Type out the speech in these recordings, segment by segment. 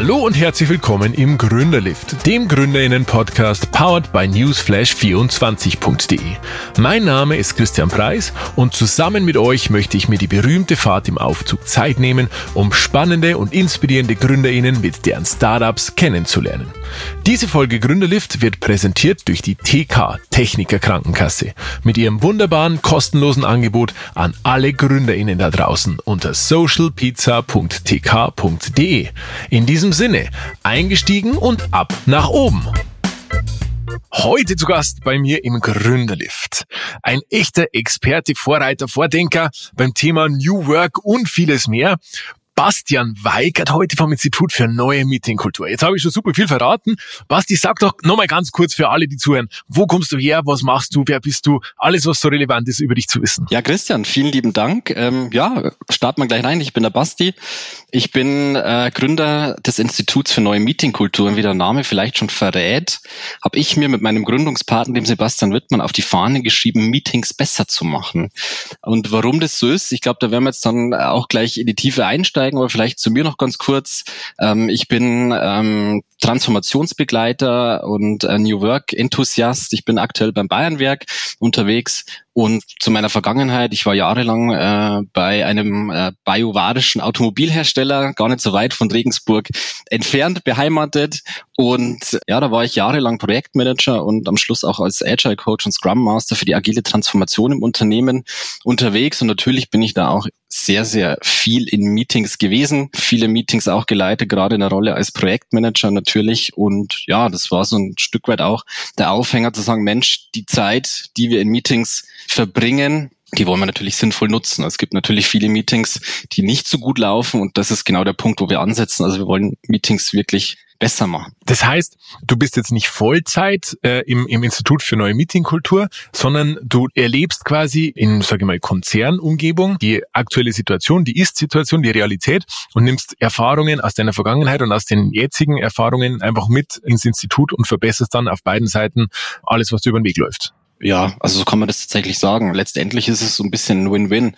Hallo und herzlich willkommen im Gründerlift, dem Gründerinnen-Podcast powered by newsflash24.de. Mein Name ist Christian Preis und zusammen mit euch möchte ich mir die berühmte Fahrt im Aufzug Zeit nehmen, um spannende und inspirierende Gründerinnen mit deren Startups kennenzulernen. Diese Folge Gründerlift wird präsentiert durch die TK Techniker Krankenkasse mit ihrem wunderbaren kostenlosen Angebot an alle Gründerinnen da draußen unter socialpizza.tk.de. In diesem Sinne, eingestiegen und ab nach oben. Heute zu Gast bei mir im Gründerlift. Ein echter Experte, Vorreiter, Vordenker beim Thema New Work und vieles mehr. Bastian Weigert heute vom Institut für neue Meetingkultur. Jetzt habe ich schon super viel verraten. Basti, sag doch nochmal ganz kurz für alle, die zuhören, wo kommst du her, was machst du, wer bist du, alles, was so relevant ist, über dich zu wissen. Ja, Christian, vielen lieben Dank. Ähm, ja, starten wir gleich rein. Ich bin der Basti. Ich bin äh, Gründer des Instituts für neue Meetingkulturen, wie der Name vielleicht schon verrät, habe ich mir mit meinem Gründungspartner, dem Sebastian Wittmann, auf die Fahne geschrieben, Meetings besser zu machen. Und warum das so ist, ich glaube, da werden wir jetzt dann auch gleich in die Tiefe einsteigen einsteigen, aber vielleicht zu mir noch ganz kurz. Ähm, ich bin ähm, Transformationsbegleiter und äh, New Work Enthusiast. Ich bin aktuell beim Bayernwerk unterwegs und zu meiner Vergangenheit, ich war jahrelang äh, bei einem äh, biovarischen Automobilhersteller, gar nicht so weit von Regensburg entfernt, beheimatet. Und ja, da war ich jahrelang Projektmanager und am Schluss auch als Agile Coach und Scrum Master für die agile Transformation im Unternehmen unterwegs. Und natürlich bin ich da auch sehr, sehr viel in Meetings gewesen, viele Meetings auch geleitet, gerade in der Rolle als Projektmanager natürlich. Und ja, das war so ein Stück weit auch der Aufhänger zu sagen, Mensch, die Zeit, die wir in Meetings verbringen, die wollen wir natürlich sinnvoll nutzen. Es gibt natürlich viele Meetings, die nicht so gut laufen und das ist genau der Punkt, wo wir ansetzen. Also wir wollen Meetings wirklich besser machen. Das heißt, du bist jetzt nicht Vollzeit äh, im, im Institut für neue Meetingkultur, sondern du erlebst quasi in, sage ich mal, Konzernumgebung die aktuelle Situation, die Ist-Situation, die Realität und nimmst Erfahrungen aus deiner Vergangenheit und aus den jetzigen Erfahrungen einfach mit ins Institut und verbesserst dann auf beiden Seiten alles, was dir über den Weg läuft. Ja, also so kann man das tatsächlich sagen. Letztendlich ist es so ein bisschen ein Win-Win.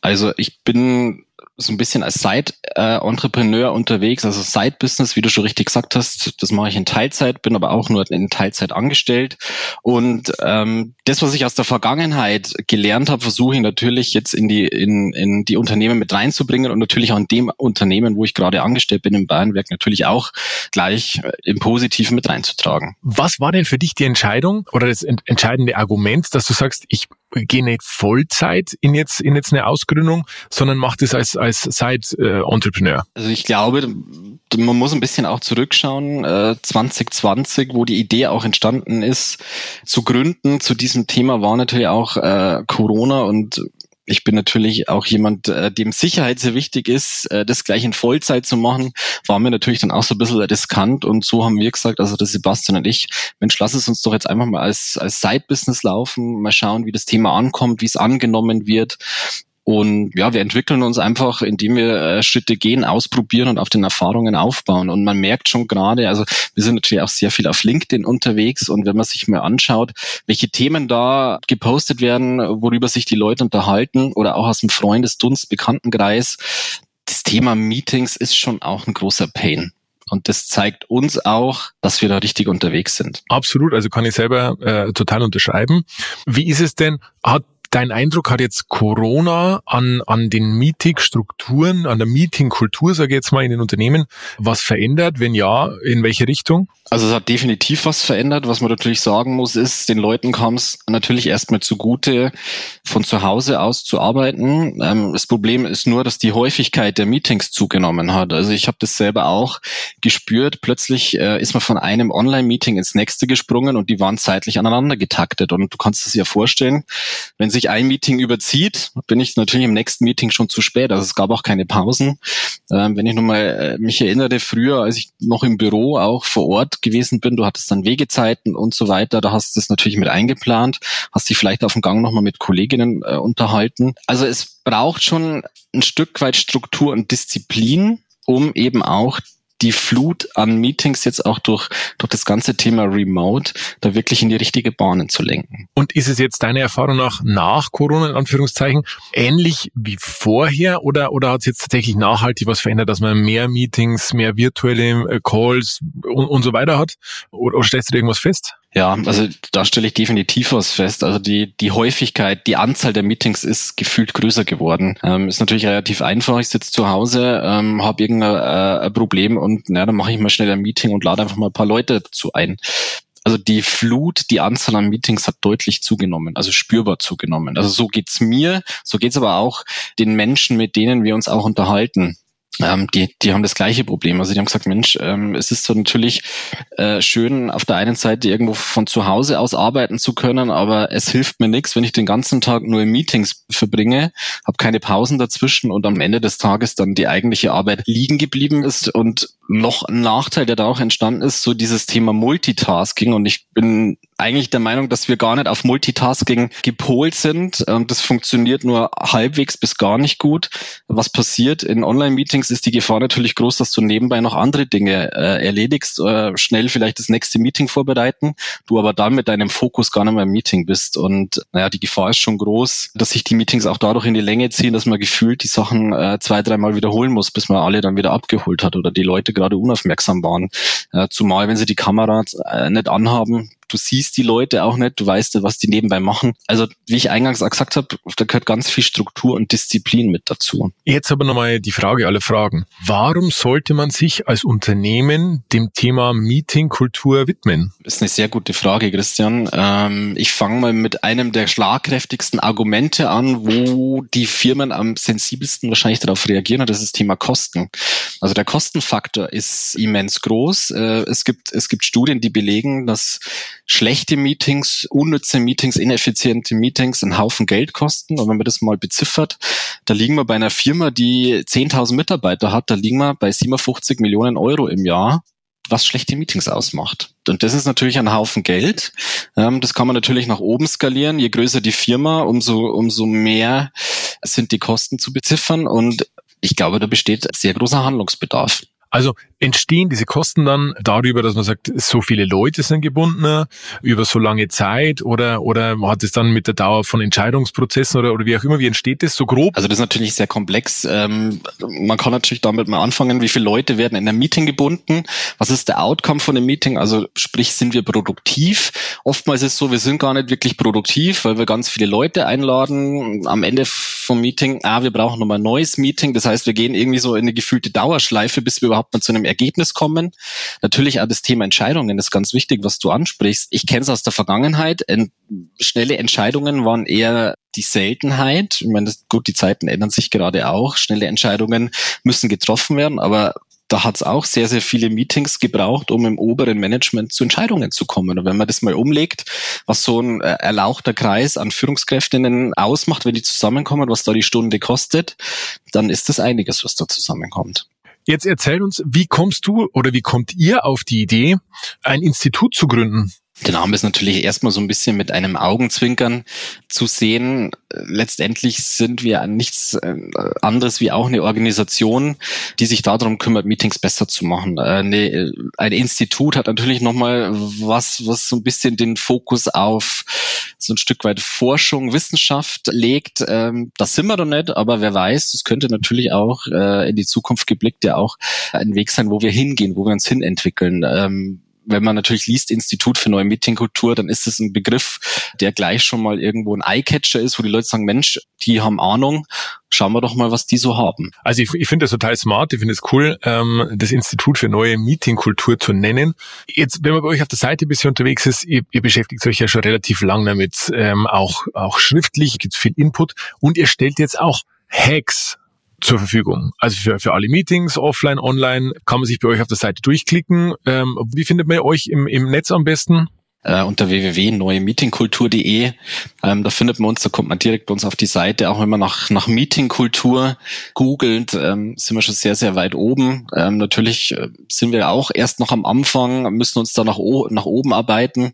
Also ich bin so ein bisschen als Side-Entrepreneur unterwegs, also Side-Business, wie du schon richtig gesagt hast. Das mache ich in Teilzeit, bin aber auch nur in Teilzeit angestellt. Und ähm, das, was ich aus der Vergangenheit gelernt habe, versuche ich natürlich jetzt in die in, in die Unternehmen mit reinzubringen und natürlich auch in dem Unternehmen, wo ich gerade angestellt bin, im Bayernwerk, natürlich auch gleich äh, im Positiven mit reinzutragen. Was war denn für dich die Entscheidung oder das entscheidende Argument, dass du sagst, ich gehe nicht Vollzeit in jetzt in jetzt eine Ausgründung, sondern mach das als als Side-Entrepreneur? Also ich glaube, man muss ein bisschen auch zurückschauen, äh, 2020, wo die Idee auch entstanden ist, zu gründen. Zu diesem Thema war natürlich auch äh, Corona und ich bin natürlich auch jemand, äh, dem Sicherheit sehr wichtig ist, äh, das gleich in Vollzeit zu machen, war mir natürlich dann auch so ein bisschen riskant und so haben wir gesagt, also der Sebastian und ich, Mensch, lass es uns doch jetzt einfach mal als, als Side-Business laufen, mal schauen, wie das Thema ankommt, wie es angenommen wird und ja, wir entwickeln uns einfach, indem wir äh, Schritte gehen, ausprobieren und auf den Erfahrungen aufbauen. Und man merkt schon gerade, also wir sind natürlich auch sehr viel auf LinkedIn unterwegs und wenn man sich mal anschaut, welche Themen da gepostet werden, worüber sich die Leute unterhalten oder auch aus dem Freundesdunst, Bekanntenkreis, das Thema Meetings ist schon auch ein großer Pain. Und das zeigt uns auch, dass wir da richtig unterwegs sind. Absolut, also kann ich selber äh, total unterschreiben. Wie ist es denn? Hat Dein Eindruck hat jetzt Corona an, an den Meeting-Strukturen, an der Meeting-Kultur, sage ich jetzt mal, in den Unternehmen was verändert? Wenn ja, in welche Richtung? Also es hat definitiv was verändert. Was man natürlich sagen muss, ist, den Leuten kam es natürlich erstmal zugute, von zu Hause aus zu arbeiten. Ähm, das Problem ist nur, dass die Häufigkeit der Meetings zugenommen hat. Also ich habe das selber auch gespürt. Plötzlich äh, ist man von einem Online-Meeting ins nächste gesprungen und die waren zeitlich aneinander getaktet. Und du kannst es dir vorstellen, wenn sich ein Meeting überzieht, bin ich natürlich im nächsten Meeting schon zu spät. Also es gab auch keine Pausen. Ähm, wenn ich nun mal äh, mich erinnere, früher, als ich noch im Büro auch vor Ort gewesen bin. Du hattest dann Wegezeiten und so weiter. Da hast du das natürlich mit eingeplant, hast dich vielleicht auf dem Gang nochmal mit Kolleginnen äh, unterhalten. Also es braucht schon ein Stück weit Struktur und Disziplin, um eben auch die Flut an Meetings jetzt auch durch, durch das ganze Thema Remote da wirklich in die richtige Bahnen zu lenken. Und ist es jetzt deiner Erfahrung nach nach Corona in Anführungszeichen ähnlich wie vorher oder, oder hat es jetzt tatsächlich nachhaltig was verändert, dass man mehr Meetings, mehr virtuelle äh, Calls und, und so weiter hat? Oder, oder stellst du irgendwas fest? Ja, also da stelle ich definitiv was fest. Also die, die Häufigkeit, die Anzahl der Meetings ist gefühlt größer geworden. Ähm, ist natürlich relativ einfach. Ich sitze zu Hause, ähm, habe irgendein äh, Problem und na, dann mache ich mal schnell ein Meeting und lade einfach mal ein paar Leute dazu ein. Also die Flut, die Anzahl an Meetings hat deutlich zugenommen, also spürbar zugenommen. Also so geht's mir, so geht's aber auch den Menschen, mit denen wir uns auch unterhalten ähm, die, die haben das gleiche Problem. Also die haben gesagt, Mensch, ähm, es ist so natürlich äh, schön, auf der einen Seite irgendwo von zu Hause aus arbeiten zu können, aber es hilft mir nichts, wenn ich den ganzen Tag nur in Meetings verbringe, habe keine Pausen dazwischen und am Ende des Tages dann die eigentliche Arbeit liegen geblieben ist. Und noch ein Nachteil, der da auch entstanden ist, so dieses Thema Multitasking. Und ich bin eigentlich der Meinung, dass wir gar nicht auf Multitasking gepolt sind. Ähm, das funktioniert nur halbwegs bis gar nicht gut. Was passiert in Online-Meetings ist die Gefahr natürlich groß, dass du nebenbei noch andere Dinge äh, erledigst, äh, schnell vielleicht das nächste Meeting vorbereiten, du aber dann mit deinem Fokus gar nicht mehr im Meeting bist. Und naja, die Gefahr ist schon groß, dass sich die Meetings auch dadurch in die Länge ziehen, dass man gefühlt die Sachen äh, zwei, dreimal wiederholen muss, bis man alle dann wieder abgeholt hat oder die Leute gerade unaufmerksam waren. Äh, zumal wenn sie die Kamera äh, nicht anhaben, du siehst die Leute auch nicht, du weißt, was die nebenbei machen. Also wie ich eingangs auch gesagt habe, da gehört ganz viel Struktur und Disziplin mit dazu. Jetzt aber nochmal die Frage aller Fragen. Warum sollte man sich als Unternehmen dem Thema Meetingkultur widmen? Das ist eine sehr gute Frage, Christian. Ähm, ich fange mal mit einem der schlagkräftigsten Argumente an, wo die Firmen am sensibelsten wahrscheinlich darauf reagieren, und das ist das Thema Kosten. Also der Kostenfaktor ist immens groß. Äh, es gibt, es gibt Studien, die belegen, dass schlechte Meetings, unnütze Meetings, ineffiziente Meetings einen Haufen Geld kosten. Und wenn man das mal beziffert, da liegen wir bei einer Firma, die 10.000 Mitarbeiter hat, da liegen wir bei 57 Millionen Euro im Jahr was schlechte Meetings ausmacht. Und das ist natürlich ein Haufen Geld. Ähm, das kann man natürlich nach oben skalieren. Je größer die Firma, umso, umso mehr sind die Kosten zu beziffern. Und ich glaube, da besteht sehr großer Handlungsbedarf. Also entstehen diese Kosten dann darüber, dass man sagt, so viele Leute sind gebunden über so lange Zeit oder, oder hat es dann mit der Dauer von Entscheidungsprozessen oder, oder wie auch immer, wie entsteht das so grob? Also das ist natürlich sehr komplex. Ähm, man kann natürlich damit mal anfangen, wie viele Leute werden in einem Meeting gebunden? Was ist der Outcome von dem Meeting? Also sprich, sind wir produktiv? Oftmals ist es so, wir sind gar nicht wirklich produktiv, weil wir ganz viele Leute einladen. Am Ende vom Meeting, ah, wir brauchen nochmal ein neues Meeting. Das heißt, wir gehen irgendwie so in eine gefühlte Dauerschleife, bis wir überhaupt mal zu einem Ergebnis kommen. Natürlich auch das Thema Entscheidungen ist ganz wichtig, was du ansprichst. Ich kenne es aus der Vergangenheit. schnelle Entscheidungen waren eher die Seltenheit. Ich meine, gut, die Zeiten ändern sich gerade auch. Schnelle Entscheidungen müssen getroffen werden, aber da hat es auch sehr, sehr viele Meetings gebraucht, um im oberen Management zu Entscheidungen zu kommen. Und wenn man das mal umlegt, was so ein äh, erlauchter Kreis an Führungskräftinnen ausmacht, wenn die zusammenkommen, was da die Stunde kostet, dann ist das einiges, was da zusammenkommt. Jetzt erzähl uns, wie kommst du oder wie kommt ihr auf die Idee, ein Institut zu gründen? Der Name ist natürlich erstmal so ein bisschen mit einem Augenzwinkern zu sehen. Letztendlich sind wir nichts äh, anderes wie auch eine Organisation, die sich darum kümmert, Meetings besser zu machen. Eine, ein Institut hat natürlich nochmal was, was so ein bisschen den Fokus auf so ein Stück weit Forschung, Wissenschaft legt. Ähm, das sind wir doch nicht, aber wer weiß, das könnte natürlich auch äh, in die Zukunft geblickt ja auch ein Weg sein, wo wir hingehen, wo wir uns hinentwickeln ähm, wenn man natürlich liest Institut für neue Meetingkultur, dann ist es ein Begriff, der gleich schon mal irgendwo ein Eyecatcher ist, wo die Leute sagen, Mensch, die haben Ahnung, schauen wir doch mal, was die so haben. Also ich, ich finde das total smart, ich finde es cool, ähm, das Institut für neue Meetingkultur zu nennen. Jetzt, wenn man bei euch auf der Seite ein bisschen unterwegs ist, ihr, ihr beschäftigt euch ja schon relativ lang damit, ähm, auch, auch schriftlich, gibt viel Input und ihr stellt jetzt auch Hacks zur Verfügung. Also für, für alle Meetings, offline, online, kann man sich bei euch auf der Seite durchklicken. Ähm, wie findet man euch im, im Netz am besten? Äh, unter www.neuemeetingkultur.de. Ähm, da findet man uns, da kommt man direkt bei uns auf die Seite. Auch wenn man nach, nach Meetingkultur googelt, ähm, sind wir schon sehr, sehr weit oben. Ähm, natürlich äh, sind wir auch erst noch am Anfang, müssen uns da nach, nach oben arbeiten.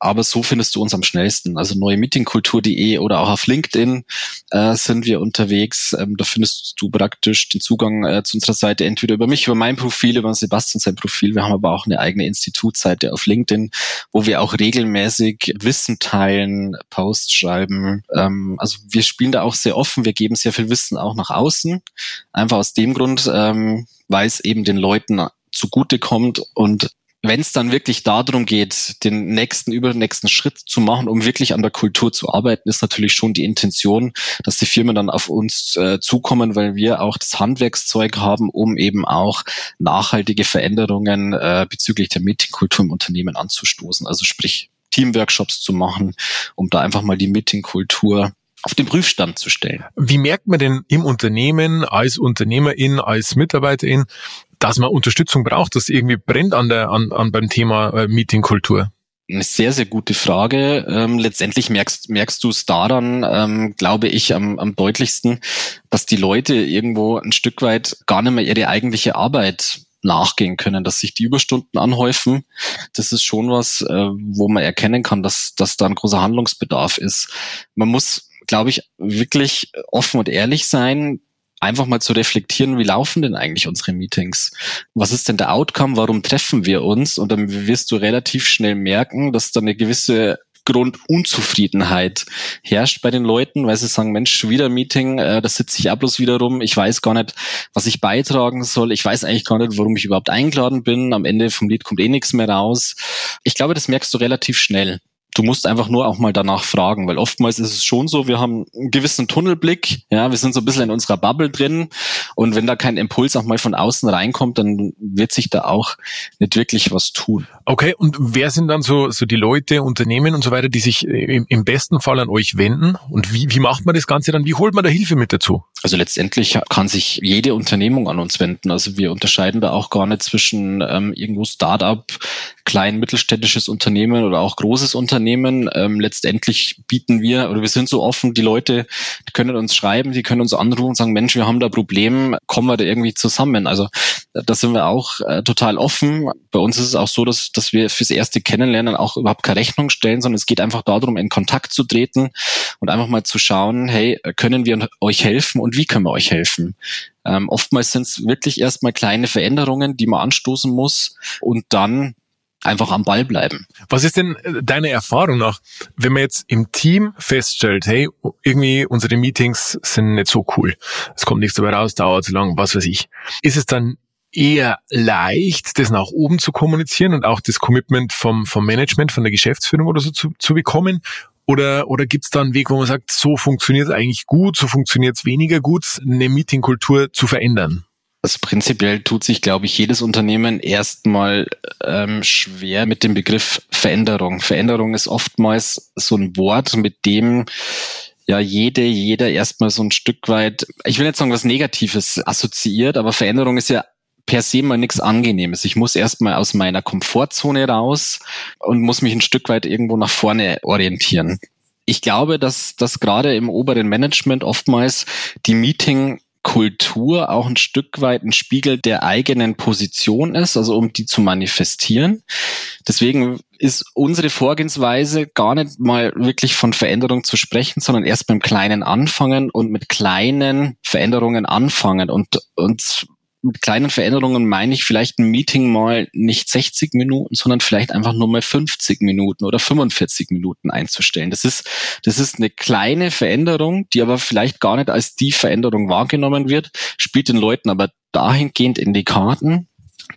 Aber so findest du uns am schnellsten. Also neuemeetingkultur.de oder auch auf LinkedIn äh, sind wir unterwegs. Ähm, da findest du praktisch den Zugang äh, zu unserer Seite entweder über mich, über mein Profil, über Sebastian sein Profil. Wir haben aber auch eine eigene Institutseite auf LinkedIn, wo wir auch regelmäßig Wissen teilen, Posts schreiben. Ähm, also wir spielen da auch sehr offen. Wir geben sehr viel Wissen auch nach außen. Einfach aus dem Grund, ähm, weil es eben den Leuten zugute kommt und wenn es dann wirklich darum geht, den nächsten, übernächsten Schritt zu machen, um wirklich an der Kultur zu arbeiten, ist natürlich schon die Intention, dass die Firmen dann auf uns äh, zukommen, weil wir auch das Handwerkszeug haben, um eben auch nachhaltige Veränderungen äh, bezüglich der Meetingkultur im Unternehmen anzustoßen. Also sprich, Teamworkshops zu machen, um da einfach mal die Meetingkultur auf den Prüfstand zu stellen. Wie merkt man denn im Unternehmen als Unternehmerin, als Mitarbeiterin, dass man Unterstützung braucht, dass irgendwie brennt an der an, an beim Thema äh, Meetingkultur? Eine sehr, sehr gute Frage. Ähm, letztendlich merkst, merkst du es daran, ähm, glaube ich, am, am deutlichsten, dass die Leute irgendwo ein Stück weit gar nicht mehr ihre eigentliche Arbeit nachgehen können, dass sich die Überstunden anhäufen. Das ist schon was, äh, wo man erkennen kann, dass, dass da ein großer Handlungsbedarf ist. Man muss, glaube ich, wirklich offen und ehrlich sein einfach mal zu reflektieren, wie laufen denn eigentlich unsere Meetings? Was ist denn der Outcome? Warum treffen wir uns? Und dann wirst du relativ schnell merken, dass da eine gewisse Grundunzufriedenheit herrscht bei den Leuten, weil sie sagen, Mensch, wieder Meeting, äh, da sitze ich auch bloß wieder rum, ich weiß gar nicht, was ich beitragen soll, ich weiß eigentlich gar nicht, warum ich überhaupt eingeladen bin, am Ende vom Lied kommt eh nichts mehr raus. Ich glaube, das merkst du relativ schnell du musst einfach nur auch mal danach fragen, weil oftmals ist es schon so, wir haben einen gewissen Tunnelblick, ja, wir sind so ein bisschen in unserer Bubble drin und wenn da kein Impuls auch mal von außen reinkommt, dann wird sich da auch nicht wirklich was tun. Okay, und wer sind dann so, so die Leute, Unternehmen und so weiter, die sich im, im besten Fall an euch wenden und wie, wie macht man das Ganze dann, wie holt man da Hilfe mit dazu? Also letztendlich kann sich jede Unternehmung an uns wenden. Also wir unterscheiden da auch gar nicht zwischen ähm, irgendwo Start-up, klein mittelständisches Unternehmen oder auch großes Unternehmen. Ähm, letztendlich bieten wir oder wir sind so offen, die Leute die können uns schreiben, die können uns anrufen und sagen, Mensch, wir haben da Problem, kommen wir da irgendwie zusammen. Also da sind wir auch äh, total offen. Bei uns ist es auch so, dass, dass wir fürs erste Kennenlernen auch überhaupt keine Rechnung stellen, sondern es geht einfach darum, in Kontakt zu treten und einfach mal zu schauen, hey, können wir euch helfen und wie können wir euch helfen? Ähm, oftmals sind es wirklich erstmal kleine Veränderungen, die man anstoßen muss und dann einfach am Ball bleiben. Was ist denn äh, deine Erfahrung nach, wenn man jetzt im Team feststellt, hey, irgendwie unsere Meetings sind nicht so cool, es kommt nichts dabei raus, dauert zu lang, was weiß ich. Ist es dann eher leicht, das nach oben zu kommunizieren und auch das Commitment vom, vom Management, von der Geschäftsführung oder so zu, zu bekommen? Oder, oder gibt es da einen Weg, wo man sagt, so funktioniert es eigentlich gut, so funktioniert es weniger gut, eine Meetingkultur zu verändern? Also prinzipiell tut sich, glaube ich, jedes Unternehmen erstmal ähm, schwer mit dem Begriff Veränderung. Veränderung ist oftmals so ein Wort, mit dem ja jede, jeder erstmal so ein Stück weit, ich will nicht sagen was Negatives assoziiert, aber Veränderung ist ja per se mal nichts Angenehmes. Ich muss erstmal aus meiner Komfortzone raus und muss mich ein Stück weit irgendwo nach vorne orientieren. Ich glaube, dass, dass gerade im oberen Management oftmals die Meeting Kultur auch ein Stück weit ein Spiegel der eigenen Position ist, also um die zu manifestieren. Deswegen ist unsere Vorgehensweise gar nicht mal wirklich von Veränderung zu sprechen, sondern erst beim Kleinen anfangen und mit kleinen Veränderungen anfangen und uns mit kleinen Veränderungen meine ich vielleicht ein Meeting mal nicht 60 Minuten, sondern vielleicht einfach nur mal 50 Minuten oder 45 Minuten einzustellen. Das ist, das ist eine kleine Veränderung, die aber vielleicht gar nicht als die Veränderung wahrgenommen wird, spielt den Leuten aber dahingehend in die Karten,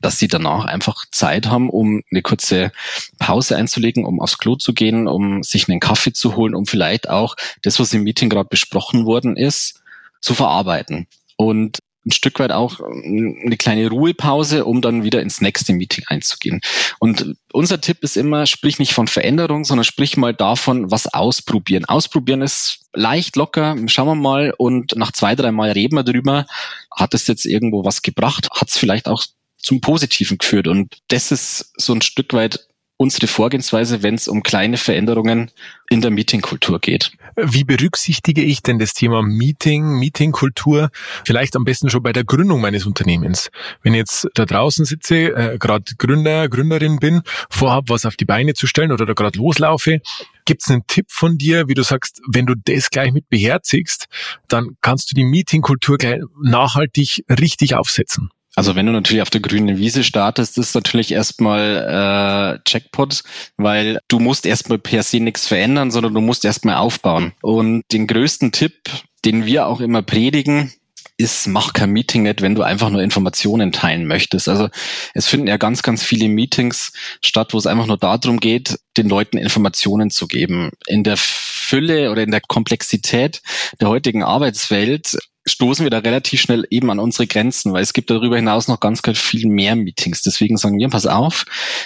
dass sie danach einfach Zeit haben, um eine kurze Pause einzulegen, um aufs Klo zu gehen, um sich einen Kaffee zu holen, um vielleicht auch das, was im Meeting gerade besprochen worden ist, zu verarbeiten. Und ein Stück weit auch ähm, eine kleine Ruhepause, um dann wieder ins nächste Meeting einzugehen. Und unser Tipp ist immer, sprich nicht von Veränderung, sondern sprich mal davon, was ausprobieren. Ausprobieren ist leicht, locker, schauen wir mal und nach zwei, drei Mal reden wir drüber. Hat es jetzt irgendwo was gebracht? Hat es vielleicht auch zum Positiven geführt? Und das ist so ein Stück weit unsere Vorgehensweise, wenn es um kleine Veränderungen in der Meetingkultur geht. Wie berücksichtige ich denn das Thema Meeting, Meetingkultur vielleicht am besten schon bei der Gründung meines Unternehmens? Wenn ich jetzt da draußen sitze, äh, gerade Gründer, Gründerin bin, vorhab, was auf die Beine zu stellen oder da gerade loslaufe, Gibt es einen Tipp von dir, wie du sagst, wenn du das gleich mit beherzigst, dann kannst du die Meetingkultur gleich nachhaltig richtig aufsetzen? Also wenn du natürlich auf der grünen Wiese startest, ist natürlich erstmal äh, Jackpot, weil du musst erstmal per se nichts verändern, sondern du musst erstmal aufbauen. Und den größten Tipp, den wir auch immer predigen, ist, mach kein Meeting nicht, wenn du einfach nur Informationen teilen möchtest. Also es finden ja ganz, ganz viele Meetings statt, wo es einfach nur darum geht, den Leuten Informationen zu geben. In der Fülle oder in der Komplexität der heutigen Arbeitswelt stoßen wir da relativ schnell eben an unsere Grenzen, weil es gibt darüber hinaus noch ganz, ganz viel mehr Meetings. Deswegen sagen wir, pass auf,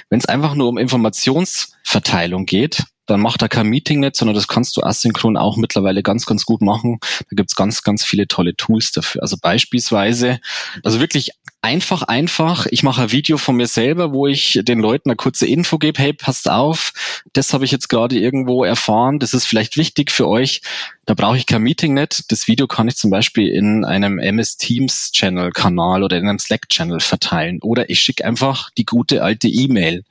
wenn es einfach nur um Informationsverteilung geht, dann macht da kein Meeting nicht, sondern das kannst du asynchron auch mittlerweile ganz, ganz gut machen. Da gibt's ganz, ganz viele tolle Tools dafür. Also beispielsweise, also wirklich einfach, einfach. Ich mache ein Video von mir selber, wo ich den Leuten eine kurze Info gebe, hey, passt auf, das habe ich jetzt gerade irgendwo erfahren, das ist vielleicht wichtig für euch. Da brauche ich kein Meeting nicht. Das Video kann ich zum Beispiel in einem MS Teams Channel Kanal oder in einem Slack Channel verteilen. Oder ich schicke einfach die gute alte E-Mail.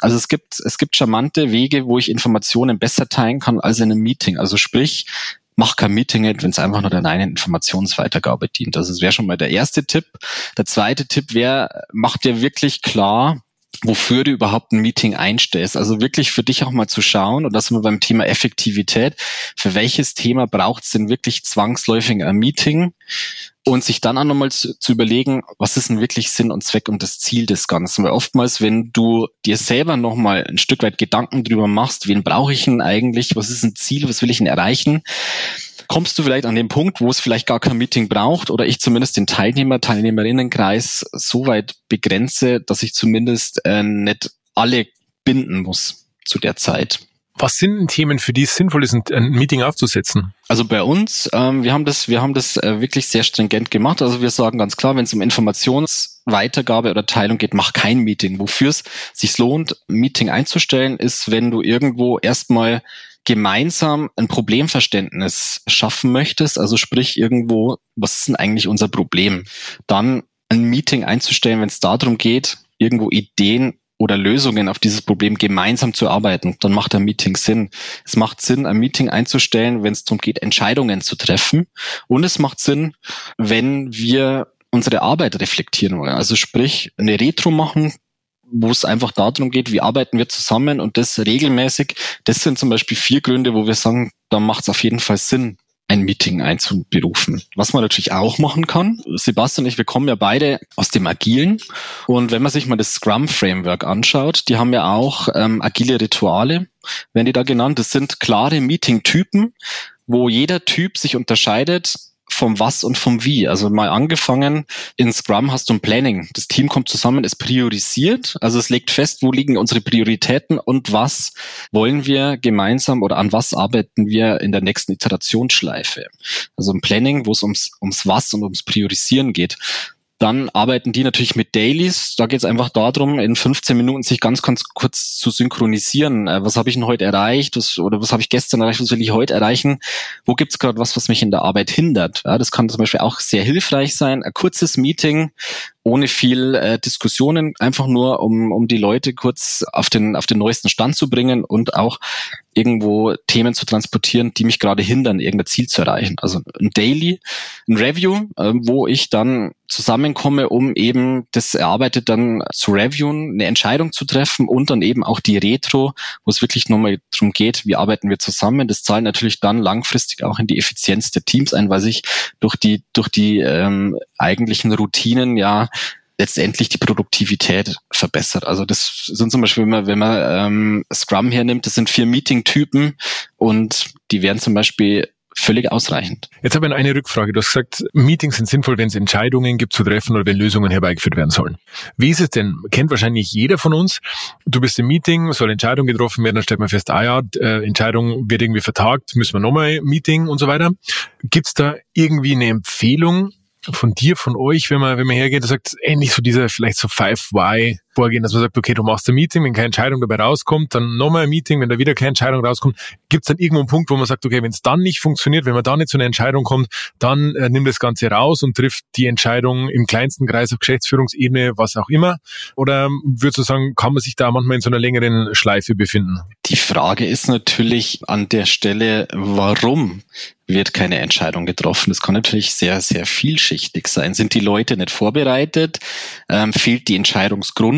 Also es gibt, es gibt charmante Wege, wo ich Informationen besser teilen kann als in einem Meeting. Also sprich, mach kein Meeting wenn es einfach nur der reinen Informationsweitergabe dient. Also das wäre schon mal der erste Tipp. Der zweite Tipp wäre, mach dir wirklich klar, wofür du überhaupt ein Meeting einstellst. Also wirklich für dich auch mal zu schauen, und das sind wir beim Thema Effektivität, für welches Thema braucht es denn wirklich zwangsläufig ein Meeting? Und sich dann auch nochmal zu, zu, überlegen, was ist denn wirklich Sinn und Zweck und das Ziel des Ganzen? Weil oftmals, wenn du dir selber nochmal ein Stück weit Gedanken drüber machst, wen brauche ich denn eigentlich, was ist ein Ziel, was will ich denn erreichen, kommst du vielleicht an den Punkt, wo es vielleicht gar kein Meeting braucht oder ich zumindest den Teilnehmer, Teilnehmerinnenkreis so weit begrenze, dass ich zumindest äh, nicht alle binden muss zu der Zeit. Was sind denn Themen, für die es sinnvoll ist, ein Meeting aufzusetzen? Also bei uns, ähm, wir haben das, wir haben das äh, wirklich sehr stringent gemacht. Also wir sagen ganz klar, wenn es um Informationsweitergabe oder Teilung geht, mach kein Meeting. Wofür es sich lohnt, ein Meeting einzustellen, ist, wenn du irgendwo erstmal gemeinsam ein Problemverständnis schaffen möchtest, also sprich irgendwo, was ist denn eigentlich unser Problem? Dann ein Meeting einzustellen, wenn es darum geht, irgendwo Ideen oder Lösungen auf dieses Problem gemeinsam zu arbeiten, dann macht ein Meeting Sinn. Es macht Sinn, ein Meeting einzustellen, wenn es darum geht, Entscheidungen zu treffen. Und es macht Sinn, wenn wir unsere Arbeit reflektieren wollen. Also sprich, eine Retro machen, wo es einfach darum geht, wie arbeiten wir zusammen und das regelmäßig. Das sind zum Beispiel vier Gründe, wo wir sagen, da macht es auf jeden Fall Sinn, ein Meeting einzuberufen. Was man natürlich auch machen kann, Sebastian und ich, wir kommen ja beide aus dem Agilen und wenn man sich mal das Scrum-Framework anschaut, die haben ja auch ähm, agile Rituale, werden die da genannt. Das sind klare Meeting-Typen, wo jeder Typ sich unterscheidet vom Was und vom Wie. Also mal angefangen, in Scrum hast du ein Planning. Das Team kommt zusammen, es priorisiert, also es legt fest, wo liegen unsere Prioritäten und was wollen wir gemeinsam oder an was arbeiten wir in der nächsten Iterationsschleife. Also ein Planning, wo es ums, ums Was und ums Priorisieren geht. Dann arbeiten die natürlich mit Dailies. Da geht es einfach darum, in 15 Minuten sich ganz, ganz kurz zu synchronisieren. Äh, was habe ich denn heute erreicht? Was, oder was habe ich gestern erreicht? Was will ich heute erreichen? Wo gibt es gerade was, was mich in der Arbeit hindert? Ja, das kann zum Beispiel auch sehr hilfreich sein. Ein kurzes Meeting, ohne viel äh, Diskussionen, einfach nur, um, um die Leute kurz auf den, auf den neuesten Stand zu bringen und auch irgendwo Themen zu transportieren, die mich gerade hindern, irgendein Ziel zu erreichen. Also ein Daily, ein Review, äh, wo ich dann zusammenkomme, um eben das erarbeitet dann zu reviewen, eine Entscheidung zu treffen und dann eben auch die Retro, wo es wirklich nochmal darum geht, wie arbeiten wir zusammen. Das zahlt natürlich dann langfristig auch in die Effizienz der Teams ein, weil sich durch die, durch die ähm, eigentlichen Routinen ja letztendlich die Produktivität verbessert. Also das sind zum Beispiel, wenn man, wenn man ähm, Scrum hernimmt, das sind vier Meeting-Typen und die werden zum Beispiel völlig ausreichend. Jetzt habe ich eine Rückfrage. Du hast gesagt, Meetings sind sinnvoll, wenn es Entscheidungen gibt zu treffen oder wenn Lösungen herbeigeführt werden sollen. Wie ist es denn? Kennt wahrscheinlich jeder von uns. Du bist im Meeting, soll Entscheidung getroffen werden, dann stellt man fest, ah ja, äh, Entscheidung wird irgendwie vertagt, müssen wir nochmal Meeting und so weiter. Gibt es da irgendwie eine Empfehlung, von dir, von euch, wenn man, wenn man hergeht sagt, ähnlich so dieser vielleicht so Five Why vorgehen, dass man sagt, okay, du machst ein Meeting, wenn keine Entscheidung dabei rauskommt, dann nochmal ein Meeting, wenn da wieder keine Entscheidung rauskommt, gibt es dann irgendwo einen Punkt, wo man sagt, okay, wenn es dann nicht funktioniert, wenn man da nicht zu einer Entscheidung kommt, dann äh, nimmt das Ganze raus und trifft die Entscheidung im kleinsten Kreis auf Geschäftsführungsebene, was auch immer? Oder würdest du sagen, kann man sich da manchmal in so einer längeren Schleife befinden? Die Frage ist natürlich an der Stelle, warum wird keine Entscheidung getroffen. Das kann natürlich sehr, sehr vielschichtig sein. Sind die Leute nicht vorbereitet? Ähm, fehlt die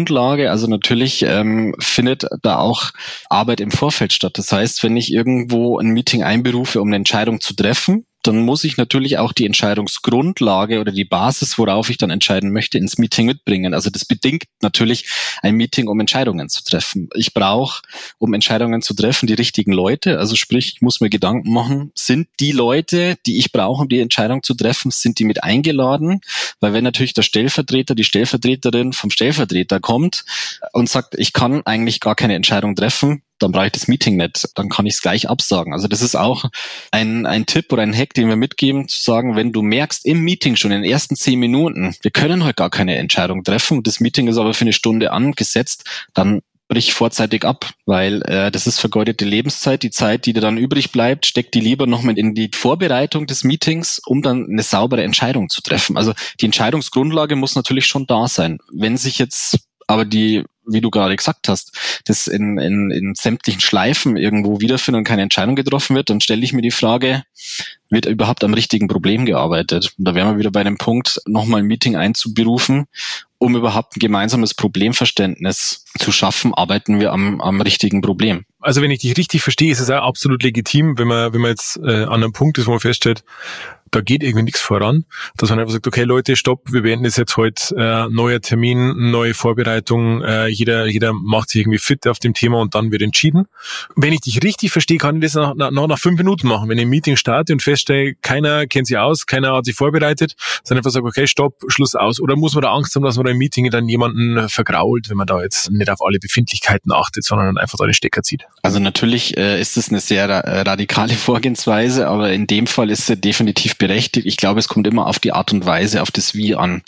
Entscheidungsgrundlage? Also natürlich ähm, findet da auch Arbeit im Vorfeld statt. Das heißt, wenn ich irgendwo ein Meeting einberufe, um eine Entscheidung zu treffen, dann muss ich natürlich auch die Entscheidungsgrundlage oder die Basis, worauf ich dann entscheiden möchte, ins Meeting mitbringen. Also das bedingt natürlich ein Meeting, um Entscheidungen zu treffen. Ich brauche, um Entscheidungen zu treffen, die richtigen Leute. Also sprich, ich muss mir Gedanken machen, sind die Leute, die ich brauche, um die Entscheidung zu treffen, sind die mit eingeladen? Weil wenn natürlich der Stellvertreter, die Stellvertreterin vom Stellvertreter kommt und sagt, ich kann eigentlich gar keine Entscheidung treffen, dann brauche ich das Meeting nicht, dann kann ich es gleich absagen. Also das ist auch ein, ein Tipp oder ein Hack, den wir mitgeben, zu sagen, wenn du merkst im Meeting schon in den ersten zehn Minuten, wir können heute gar keine Entscheidung treffen, das Meeting ist aber für eine Stunde angesetzt, dann brich vorzeitig ab, weil äh, das ist vergeudete Lebenszeit. Die Zeit, die dir dann übrig bleibt, steckt die lieber noch mit in die Vorbereitung des Meetings, um dann eine saubere Entscheidung zu treffen. Also die Entscheidungsgrundlage muss natürlich schon da sein. Wenn sich jetzt aber die wie du gerade gesagt hast, das in, in, in sämtlichen Schleifen irgendwo wiederfindet und keine Entscheidung getroffen wird, dann stelle ich mir die Frage, wird überhaupt am richtigen Problem gearbeitet? Und da wären wir wieder bei dem Punkt, nochmal ein Meeting einzuberufen, um überhaupt ein gemeinsames Problemverständnis zu schaffen, arbeiten wir am, am richtigen Problem. Also wenn ich dich richtig verstehe, ist es auch absolut legitim, wenn man, wenn man jetzt äh, an einem Punkt ist, wo man feststellt, da geht irgendwie nichts voran, dass man einfach sagt, okay Leute, stopp, wir beenden das jetzt heute, äh, neuer Termin, neue Vorbereitung, äh, jeder, jeder macht sich irgendwie fit auf dem Thema und dann wird entschieden. Wenn ich dich richtig verstehe, kann ich das nach, nach, nach fünf Minuten machen. Wenn ich ein Meeting starte und feststelle, keiner kennt sich aus, keiner hat sich vorbereitet, dann einfach sagen, okay, stopp, Schluss aus. Oder muss man da Angst haben, dass man da im Meeting dann jemanden vergrault, wenn man da jetzt nicht auf alle Befindlichkeiten achtet, sondern einfach den Stecker zieht? Also natürlich äh, ist es eine sehr äh, radikale Vorgehensweise, aber in dem Fall ist sie definitiv berechtigt. Ich glaube, es kommt immer auf die Art und Weise, auf das Wie an.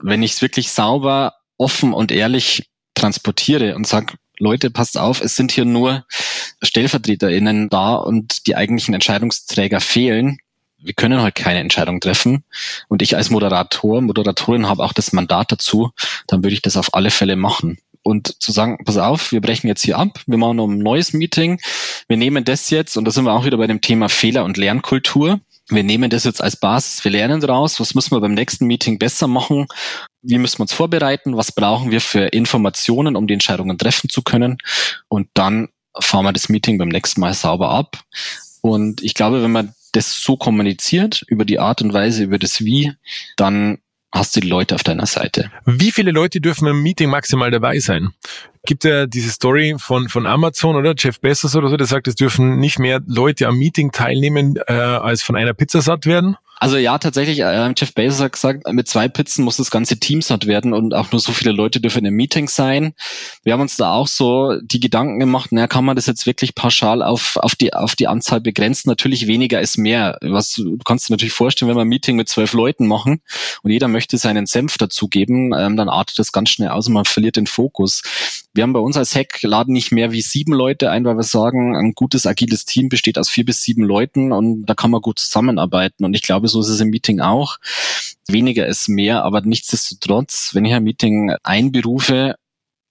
Wenn ich es wirklich sauber, offen und ehrlich transportiere und sage, Leute, passt auf, es sind hier nur StellvertreterInnen da und die eigentlichen Entscheidungsträger fehlen. Wir können heute keine Entscheidung treffen. Und ich als Moderator, Moderatorin habe auch das Mandat dazu, dann würde ich das auf alle Fälle machen. Und zu sagen, pass auf, wir brechen jetzt hier ab, wir machen noch ein neues Meeting, wir nehmen das jetzt, und da sind wir auch wieder bei dem Thema Fehler und Lernkultur, wir nehmen das jetzt als Basis, wir lernen daraus, was müssen wir beim nächsten Meeting besser machen, wie müssen wir uns vorbereiten, was brauchen wir für Informationen, um die Entscheidungen treffen zu können? Und dann fahren wir das Meeting beim nächsten Mal sauber ab. Und ich glaube, wenn man das so kommuniziert, über die Art und Weise, über das Wie, dann hast du die Leute auf deiner Seite. Wie viele Leute dürfen im Meeting maximal dabei sein? Gibt ja diese Story von, von Amazon oder Jeff Bezos oder so, der sagt, es dürfen nicht mehr Leute am Meeting teilnehmen, äh, als von einer Pizza satt werden. Also ja, tatsächlich, äh, Jeff Bezos hat gesagt, mit zwei Pizzen muss das ganze Team satt werden und auch nur so viele Leute dürfen einem Meeting sein. Wir haben uns da auch so die Gedanken gemacht, naja, kann man das jetzt wirklich pauschal auf, auf, die, auf die Anzahl begrenzen? Natürlich weniger ist mehr. Was du kannst dir natürlich vorstellen, wenn wir ein Meeting mit zwölf Leuten machen und jeder möchte seinen Senf dazugeben, ähm, dann artet das ganz schnell aus und man verliert den Fokus. Wir haben bei uns als Hack laden nicht mehr wie sieben Leute ein, weil wir sagen, ein gutes agiles Team besteht aus vier bis sieben Leuten und da kann man gut zusammenarbeiten. Und ich glaube, so ist es im Meeting auch. Weniger ist mehr, aber nichtsdestotrotz, wenn ich ein Meeting einberufe,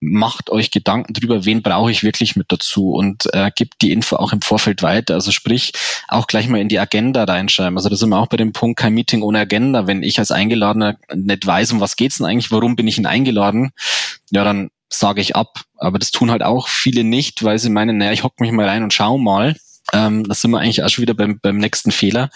macht euch Gedanken drüber, wen brauche ich wirklich mit dazu und äh, gibt die Info auch im Vorfeld weiter. Also sprich, auch gleich mal in die Agenda reinschreiben. Also da sind wir auch bei dem Punkt, kein Meeting ohne Agenda. Wenn ich als Eingeladener nicht weiß, um was geht's denn eigentlich, warum bin ich denn eingeladen, ja, dann sage ich ab. Aber das tun halt auch viele nicht, weil sie meinen, naja, ich hock mich mal rein und schau mal. Ähm, das sind wir eigentlich auch schon wieder beim, beim nächsten Fehler.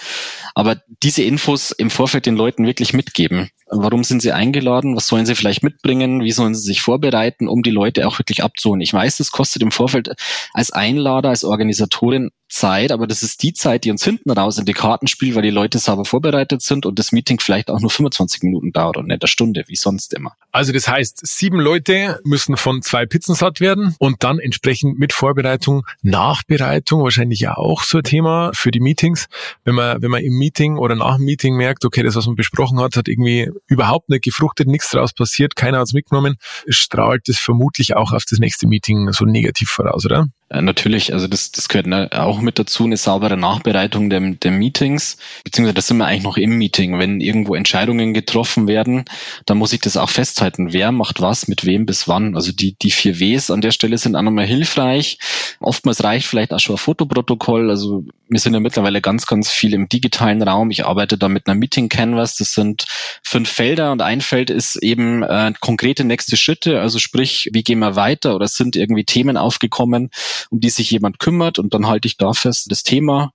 Aber diese Infos im Vorfeld den Leuten wirklich mitgeben. Warum sind sie eingeladen? Was sollen sie vielleicht mitbringen? Wie sollen sie sich vorbereiten, um die Leute auch wirklich abzuholen? Ich weiß, das kostet im Vorfeld als Einlader, als Organisatorin Zeit, aber das ist die Zeit, die uns hinten raus in die Karten spielt, weil die Leute sauber vorbereitet sind und das Meeting vielleicht auch nur 25 Minuten dauert und nicht eine Stunde, wie sonst immer. Also das heißt, sieben Leute müssen von zwei Pizzen satt werden und dann entsprechend mit Vorbereitung, Nachbereitung, wahrscheinlich ja auch so ein Thema für die Meetings. Wenn man, wenn man im Meeting oder nach dem Meeting merkt, okay, das, was man besprochen hat, hat irgendwie überhaupt nicht gefruchtet, nichts draus passiert, keiner hat es mitgenommen, strahlt das vermutlich auch auf das nächste Meeting so negativ voraus, oder? Äh, natürlich, also das, das gehört ne, auch mit dazu, eine saubere Nachbereitung der, der Meetings, beziehungsweise da sind wir eigentlich noch im Meeting. Wenn irgendwo Entscheidungen getroffen werden, dann muss ich das auch festhalten. Wer macht was, mit wem, bis wann. Also die, die vier Ws an der Stelle sind auch nochmal hilfreich. Oftmals reicht vielleicht auch schon ein Fotoprotokoll. Also wir sind ja mittlerweile ganz, ganz viel im digitalen Raum. Ich arbeite da mit einer Meeting Canvas. Das sind fünf Felder und ein Feld ist eben äh, konkrete nächste Schritte. Also sprich, wie gehen wir weiter oder sind irgendwie Themen aufgekommen, um die sich jemand kümmert und dann halte ich da fest das Thema.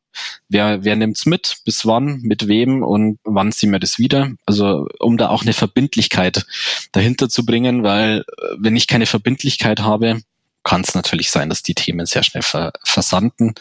Wer, wer nimmt's mit, bis wann, mit wem und wann ziehen wir das wieder? Also um da auch eine Verbindlichkeit dahinter zu bringen, weil äh, wenn ich keine Verbindlichkeit habe, kann es natürlich sein, dass die Themen sehr schnell ver versanden.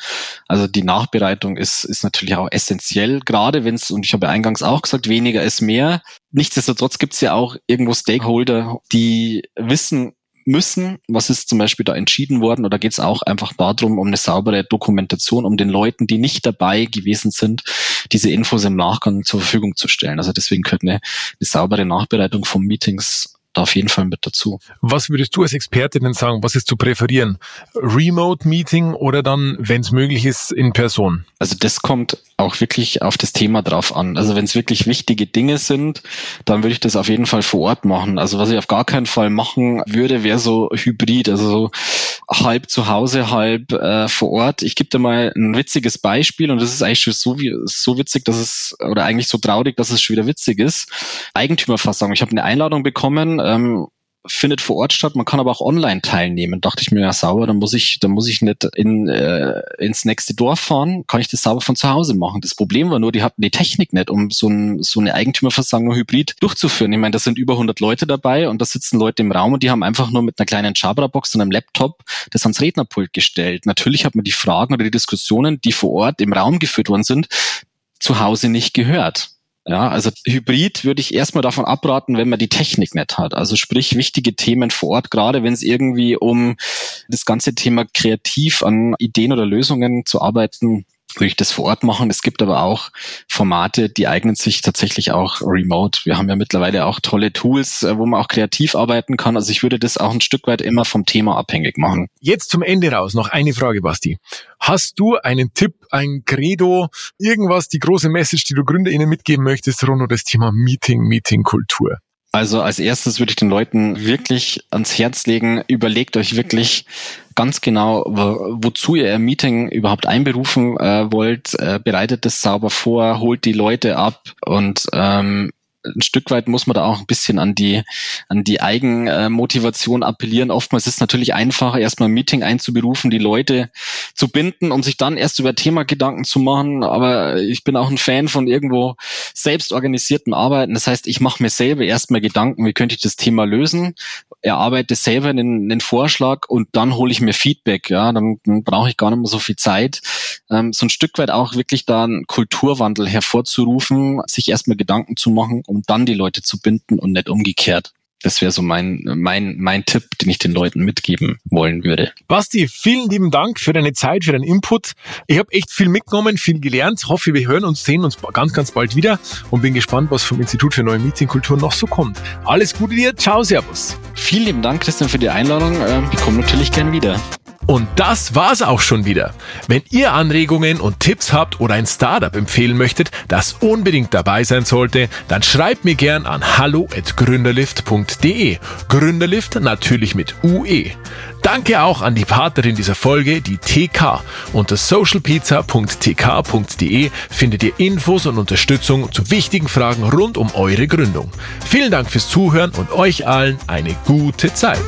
Also die Nachbereitung ist, ist natürlich auch essentiell, gerade wenn es, und ich habe eingangs auch gesagt, weniger ist mehr. Nichtsdestotrotz gibt es ja auch irgendwo Stakeholder, die wissen, müssen. Was ist zum Beispiel da entschieden worden? Oder geht es auch einfach darum, um eine saubere Dokumentation, um den Leuten, die nicht dabei gewesen sind, diese Infos im Nachgang zur Verfügung zu stellen? Also deswegen könnte eine, eine saubere Nachbereitung von Meetings da auf jeden Fall mit dazu. Was würdest du als Experte denn sagen, was ist zu präferieren? Remote-Meeting oder dann, wenn es möglich ist, in Person? Also das kommt auch wirklich auf das Thema drauf an. Also wenn es wirklich wichtige Dinge sind, dann würde ich das auf jeden Fall vor Ort machen. Also was ich auf gar keinen Fall machen würde, wäre so Hybrid, also so halb zu Hause, halb äh, vor Ort. Ich gebe dir mal ein witziges Beispiel und das ist eigentlich schon so, so witzig, dass es, oder eigentlich so traurig, dass es schon wieder witzig ist. Eigentümerversammlung. Ich habe eine Einladung bekommen ähm, findet vor Ort statt. Man kann aber auch online teilnehmen. Dachte ich mir, ja sauber, dann muss ich, dann muss ich nicht in, äh, ins nächste Dorf fahren, kann ich das sauber von zu Hause machen. Das Problem war nur, die hatten die Technik nicht, um so, ein, so eine Eigentümerversammlung hybrid durchzuführen. Ich meine, da sind über 100 Leute dabei und da sitzen Leute im Raum und die haben einfach nur mit einer kleinen Jabra-Box und einem Laptop das ans Rednerpult gestellt. Natürlich hat man die Fragen oder die Diskussionen, die vor Ort im Raum geführt worden sind, zu Hause nicht gehört. Ja, also Hybrid würde ich erstmal davon abraten, wenn man die Technik nicht hat. Also sprich wichtige Themen vor Ort, gerade wenn es irgendwie um das ganze Thema kreativ an Ideen oder Lösungen zu arbeiten würde ich das vor Ort machen. Es gibt aber auch Formate, die eignen sich tatsächlich auch remote. Wir haben ja mittlerweile auch tolle Tools, äh, wo man auch kreativ arbeiten kann. Also ich würde das auch ein Stück weit immer vom Thema abhängig machen. Jetzt zum Ende raus noch eine Frage, Basti. Hast du einen Tipp, ein Credo, irgendwas, die große Message, die du GründerInnen mitgeben möchtest rund um das Thema Meeting, Meeting-Kultur? Also als erstes würde ich den Leuten wirklich ans Herz legen, überlegt euch wirklich ganz genau, wo, wozu ihr ein Meeting überhaupt einberufen äh, wollt, äh, bereitet es sauber vor, holt die Leute ab und ähm, ein Stück weit muss man da auch ein bisschen an die, an die Eigenmotivation appellieren. Oftmals ist es natürlich einfacher, erstmal ein Meeting einzuberufen, die Leute zu binden und sich dann erst über Thema Gedanken zu machen. Aber ich bin auch ein Fan von irgendwo selbstorganisierten Arbeiten. Das heißt, ich mache mir selber erstmal Gedanken, wie könnte ich das Thema lösen, erarbeite selber einen, einen Vorschlag und dann hole ich mir Feedback. Ja, dann, dann brauche ich gar nicht mehr so viel Zeit. Ähm, so ein Stück weit auch wirklich da einen Kulturwandel hervorzurufen, sich erstmal Gedanken zu machen um dann die Leute zu binden und nicht umgekehrt. Das wäre so mein, mein, mein Tipp, den ich den Leuten mitgeben wollen würde. Basti, vielen lieben Dank für deine Zeit, für deinen Input. Ich habe echt viel mitgenommen, viel gelernt. Hoffe, wir hören uns, sehen uns ganz, ganz bald wieder und bin gespannt, was vom Institut für neue Meetingkultur noch so kommt. Alles Gute dir. Ciao, Servus. Vielen lieben Dank, Christian, für die Einladung. Ähm, ich komme natürlich gern wieder. Und das war's auch schon wieder. Wenn ihr Anregungen und Tipps habt oder ein Startup empfehlen möchtet, das unbedingt dabei sein sollte, dann schreibt mir gern an hallo@gründerlift.de. Gründerlift natürlich mit UE. Danke auch an die Partnerin dieser Folge, die TK. Unter socialpizza.tk.de findet ihr Infos und Unterstützung zu wichtigen Fragen rund um eure Gründung. Vielen Dank fürs Zuhören und euch allen eine gute Zeit.